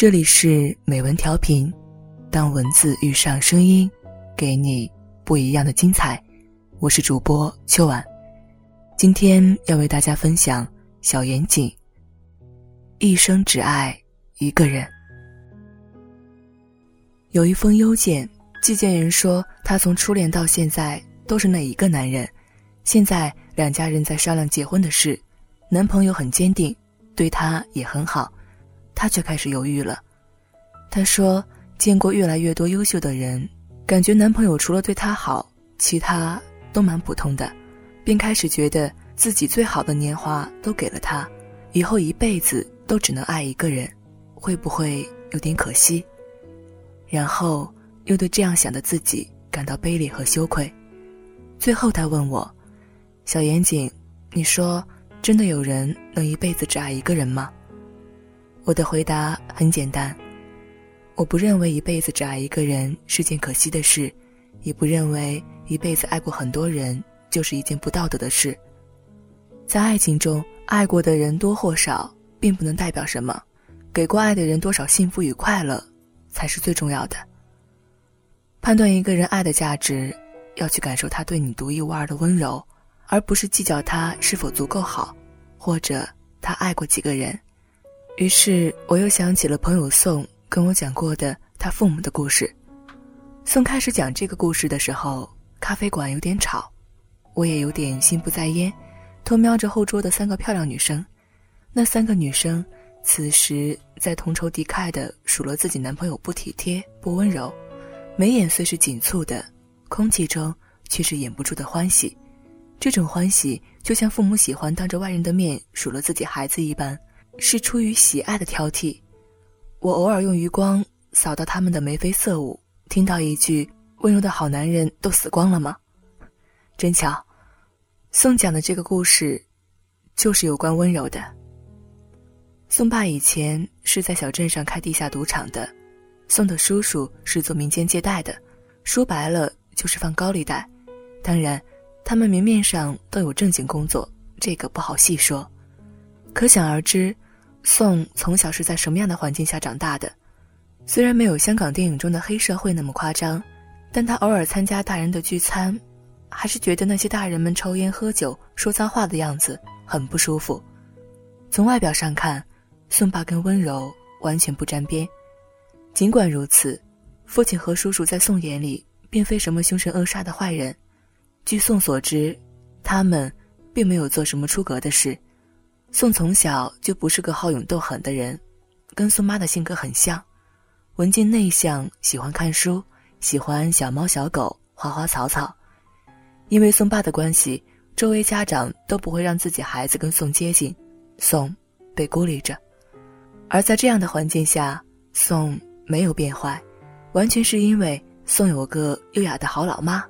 这里是美文调频，当文字遇上声音，给你不一样的精彩。我是主播秋晚，今天要为大家分享小严谨。一生只爱一个人。有一封邮件，寄件人说他从初恋到现在都是那一个男人，现在两家人在商量结婚的事，男朋友很坚定，对他也很好。他却开始犹豫了。他说：“见过越来越多优秀的人，感觉男朋友除了对她好，其他都蛮普通的，便开始觉得自己最好的年华都给了他，以后一辈子都只能爱一个人，会不会有点可惜？”然后又对这样想的自己感到卑劣和羞愧。最后他问我：“小严谨，你说真的有人能一辈子只爱一个人吗？”我的回答很简单，我不认为一辈子只爱一个人是件可惜的事，也不认为一辈子爱过很多人就是一件不道德的事。在爱情中，爱过的人多或少，并不能代表什么，给过爱的人多少幸福与快乐，才是最重要的。判断一个人爱的价值，要去感受他对你独一无二的温柔，而不是计较他是否足够好，或者他爱过几个人。于是我又想起了朋友宋跟我讲过的他父母的故事。宋开始讲这个故事的时候，咖啡馆有点吵，我也有点心不在焉，偷瞄着后桌的三个漂亮女生。那三个女生此时在同仇敌忾的数落自己男朋友不体贴、不温柔，眉眼虽是紧蹙的，空气中却是掩不住的欢喜。这种欢喜就像父母喜欢当着外人的面数落自己孩子一般。是出于喜爱的挑剔，我偶尔用余光扫到他们的眉飞色舞，听到一句“温柔的好男人都死光了吗？”真巧，宋讲的这个故事，就是有关温柔的。宋爸以前是在小镇上开地下赌场的，宋的叔叔是做民间借贷的，说白了就是放高利贷。当然，他们明面上都有正经工作，这个不好细说，可想而知。宋从小是在什么样的环境下长大的？虽然没有香港电影中的黑社会那么夸张，但他偶尔参加大人的聚餐，还是觉得那些大人们抽烟喝酒说脏话的样子很不舒服。从外表上看，宋爸跟温柔完全不沾边。尽管如此，父亲和叔叔在宋眼里并非什么凶神恶煞的坏人。据宋所知，他们并没有做什么出格的事。宋从小就不是个好勇斗狠的人，跟宋妈的性格很像，文静内向，喜欢看书，喜欢小猫小狗、花花草草。因为宋爸的关系，周围家长都不会让自己孩子跟宋接近，宋被孤立着。而在这样的环境下，宋没有变坏，完全是因为宋有个优雅的好老妈。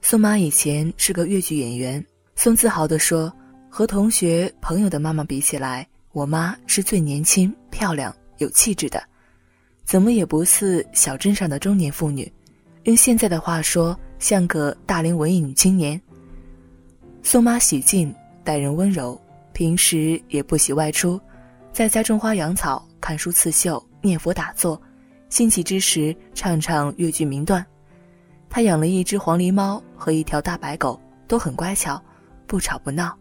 宋妈以前是个越剧演员，宋自豪地说。和同学朋友的妈妈比起来，我妈是最年轻、漂亮、有气质的，怎么也不似小镇上的中年妇女。用现在的话说，像个大龄文艺女青年。宋妈喜静，待人温柔，平时也不喜外出，在家种花养草、看书刺绣、念佛打坐，兴起之时唱唱越剧名段。她养了一只黄狸猫和一条大白狗，都很乖巧，不吵不闹。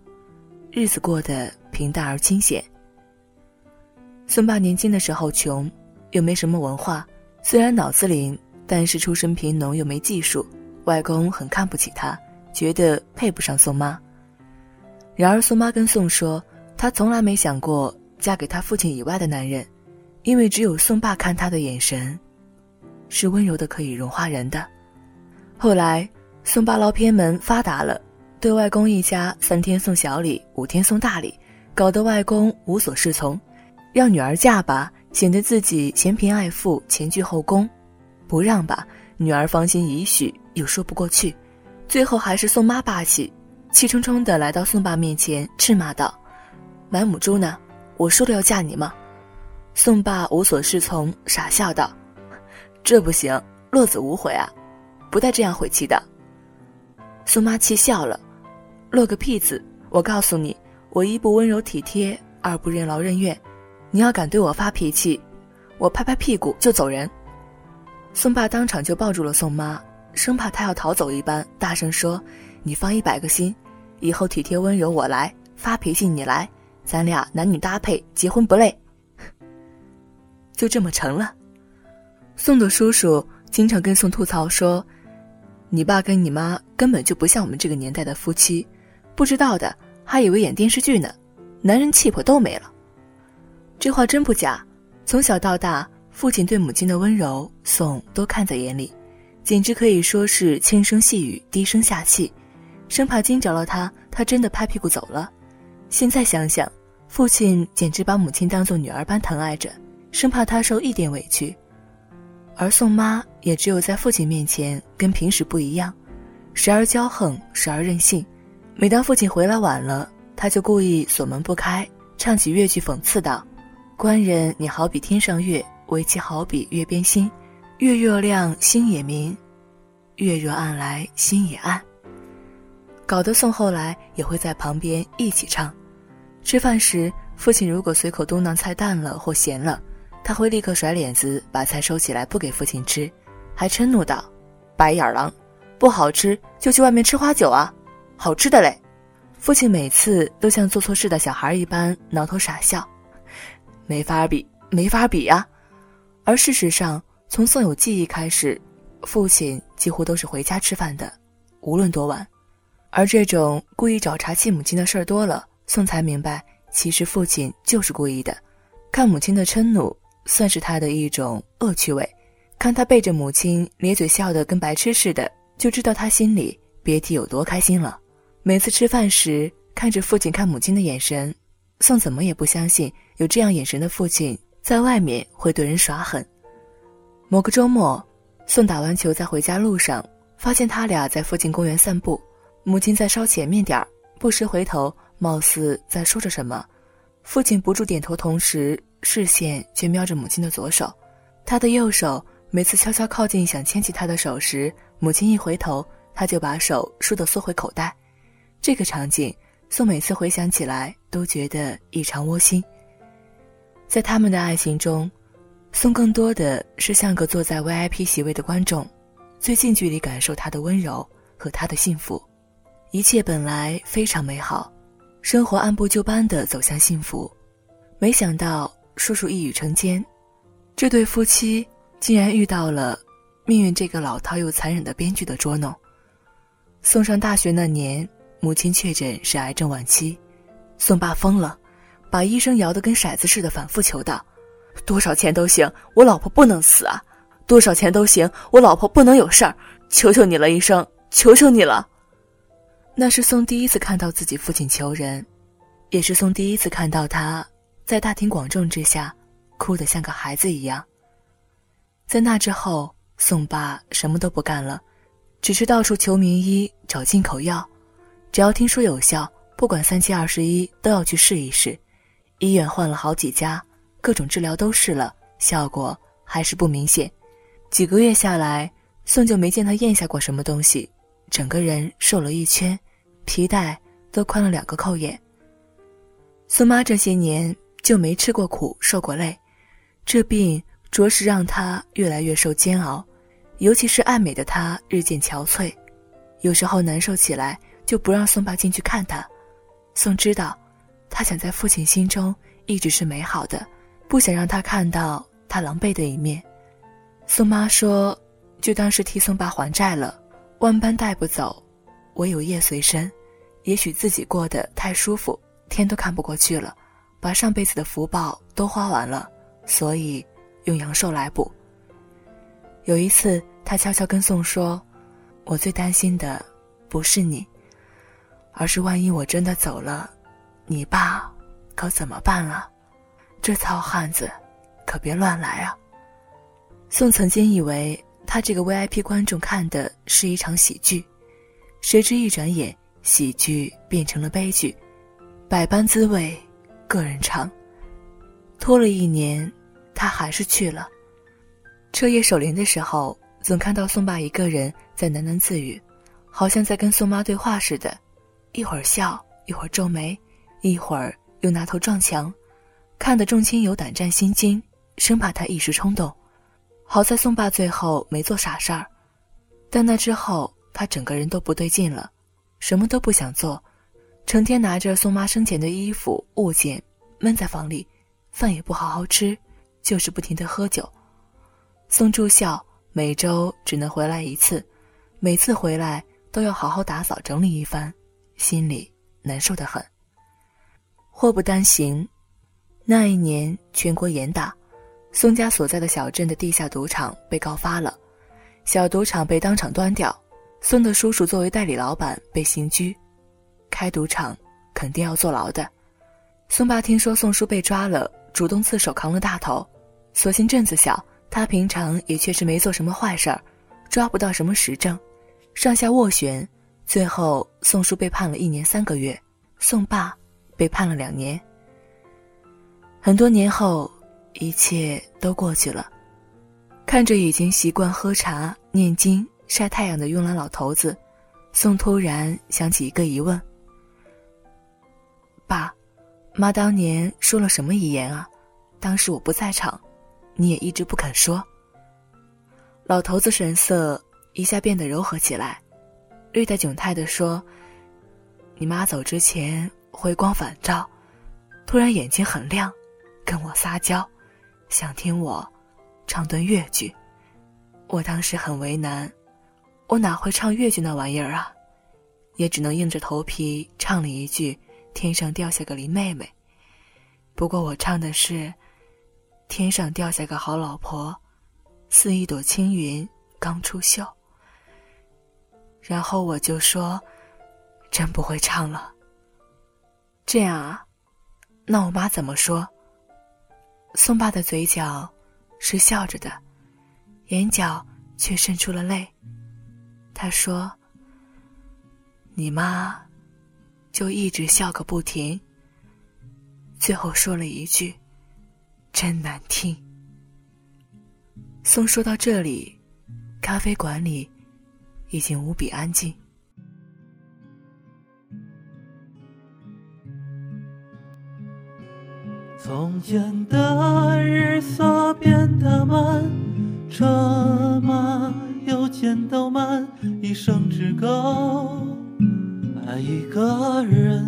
日子过得平淡而清闲。孙爸年轻的时候穷，又没什么文化，虽然脑子灵，但是出身贫农又没技术，外公很看不起他，觉得配不上宋妈。然而宋妈跟宋说，她从来没想过嫁给他父亲以外的男人，因为只有宋爸看她的眼神，是温柔的可以融化人的。后来宋爸捞偏门发达了。对外公一家三天送小礼，五天送大礼，搞得外公无所适从，让女儿嫁吧，显得自己嫌贫爱富，前倨后恭；不让吧，女儿芳心已许，又说不过去。最后还是宋妈霸气，气冲冲地来到宋爸面前，斥骂道：“买母猪呢？我说了要嫁你吗？”宋爸无所适从，傻笑道：“这不行，落子无悔啊，不带这样悔气的。”宋妈气笑了。落个屁子！我告诉你，我一不温柔体贴，二不任劳任怨。你要敢对我发脾气，我拍拍屁股就走人。宋爸当场就抱住了宋妈，生怕她要逃走一般，大声说：“你放一百个心，以后体贴温柔我来，发脾气你来，咱俩男女搭配，结婚不累。”就这么成了。宋的叔叔经常跟宋吐槽说：“你爸跟你妈根本就不像我们这个年代的夫妻，不知道的还以为演电视剧呢，男人气魄都没了。”这话真不假，从小到大。父亲对母亲的温柔，宋都看在眼里，简直可以说是轻声细语，低声下气，生怕惊着了他，他真的拍屁股走了。现在想想，父亲简直把母亲当做女儿般疼爱着，生怕她受一点委屈。而宋妈也只有在父亲面前跟平时不一样，时而骄横，时而任性。每当父亲回来晚了，他就故意锁门不开，唱起越剧讽刺道：“官人，你好比天上月。”为其好比月边星，月若亮星也明，月若暗来心也暗。搞得宋后来也会在旁边一起唱。吃饭时，父亲如果随口嘟囔菜淡了或咸了，他会立刻甩脸子把菜收起来不给父亲吃，还嗔怒道：“白眼狼，不好吃就去外面吃花酒啊，好吃的嘞！”父亲每次都像做错事的小孩一般挠头傻笑，没法比，没法比呀。而事实上，从宋有记忆开始，父亲几乎都是回家吃饭的，无论多晚。而这种故意找茬气母亲的事儿多了，宋才明白，其实父亲就是故意的。看母亲的嗔怒，算是他的一种恶趣味；看他背着母亲咧嘴笑得跟白痴似的，就知道他心里别提有多开心了。每次吃饭时，看着父亲看母亲的眼神，宋怎么也不相信有这样眼神的父亲。在外面会对人耍狠。某个周末，宋打完球在回家路上，发现他俩在附近公园散步，母亲在稍前面点儿，不时回头，貌似在说着什么。父亲不住点头，同时视线却瞄着母亲的左手。他的右手每次悄悄靠近想牵起他的手时，母亲一回头，他就把手倏地缩回口袋。这个场景，宋每次回想起来都觉得异常窝心。在他们的爱情中，宋更多的是像个坐在 VIP 席位的观众，最近距离感受他的温柔和他的幸福。一切本来非常美好，生活按部就班的走向幸福。没想到叔叔一语成奸，这对夫妻竟然遇到了命运这个老套又残忍的编剧的捉弄。送上大学那年，母亲确诊是癌症晚期，宋爸疯了。把医生摇得跟骰子似的，反复求道：“多少钱都行，我老婆不能死啊！多少钱都行，我老婆不能有事儿！求求你了，医生，求求你了！”那是宋第一次看到自己父亲求人，也是宋第一次看到他在大庭广众之下哭得像个孩子一样。在那之后，宋爸什么都不干了，只是到处求名医，找进口药，只要听说有效，不管三七二十一，都要去试一试。医院换了好几家，各种治疗都试了，效果还是不明显。几个月下来，宋就没见他咽下过什么东西，整个人瘦了一圈，皮带都宽了两个扣眼。宋妈这些年就没吃过苦，受过累，这病着实让她越来越受煎熬，尤其是爱美的她日渐憔悴，有时候难受起来就不让宋爸进去看他。宋知道。他想在父亲心中一直是美好的，不想让他看到他狼狈的一面。宋妈说：“就当是替宋爸还债了，万般带不走，唯有业随身。也许自己过得太舒服，天都看不过去了，把上辈子的福报都花完了，所以用阳寿来补。”有一次，他悄悄跟宋说：“我最担心的不是你，而是万一我真的走了。”你爸可怎么办啊？这糙汉子可别乱来啊！宋曾经以为他这个 VIP 观众看的是一场喜剧，谁知一转眼，喜剧变成了悲剧，百般滋味，个人尝。拖了一年，他还是去了。彻夜守灵的时候，总看到宋爸一个人在喃喃自语，好像在跟宋妈对话似的，一会儿笑，一会儿皱眉。一会儿又拿头撞墙，看得众亲友胆战心惊，生怕他一时冲动。好在宋爸最后没做傻事儿，但那之后他整个人都不对劲了，什么都不想做，成天拿着宋妈生前的衣服物件，闷在房里，饭也不好好吃，就是不停的喝酒。宋住校每周只能回来一次，每次回来都要好好打扫整理一番，心里难受的很。祸不单行，那一年全国严打。宋家所在的小镇的地下赌场被告发了，小赌场被当场端掉。宋的叔叔作为代理老板被刑拘，开赌场肯定要坐牢的。宋爸听说宋叔被抓了，主动自首扛了大头。所幸镇子小，他平常也确实没做什么坏事儿，抓不到什么实证，上下斡旋，最后宋叔被判了一年三个月，宋爸被判了两年。很多年后。一切都过去了，看着已经习惯喝茶、念经、晒太阳的慵懒老头子，宋突然想起一个疑问：爸，妈当年说了什么遗言啊？当时我不在场，你也一直不肯说。老头子神色一下变得柔和起来，略带窘态地说：“你妈走之前回光返照，突然眼睛很亮，跟我撒娇。”想听我唱段越剧，我当时很为难，我哪会唱越剧那玩意儿啊？也只能硬着头皮唱了一句“天上掉下个林妹妹”。不过我唱的是“天上掉下个好老婆，似一朵青云刚出岫”。然后我就说：“真不会唱了。”这样啊？那我妈怎么说？宋爸的嘴角是笑着的，眼角却渗出了泪。他说：“你妈就一直笑个不停。”最后说了一句：“真难听。”宋说到这里，咖啡馆里已经无比安静。从前的日色变得慢，车马邮件都慢，一生只够爱一个人。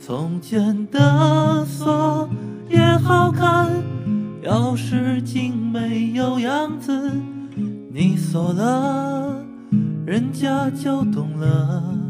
从前的锁也好看，钥匙精美有样子，你锁了，人家就懂了。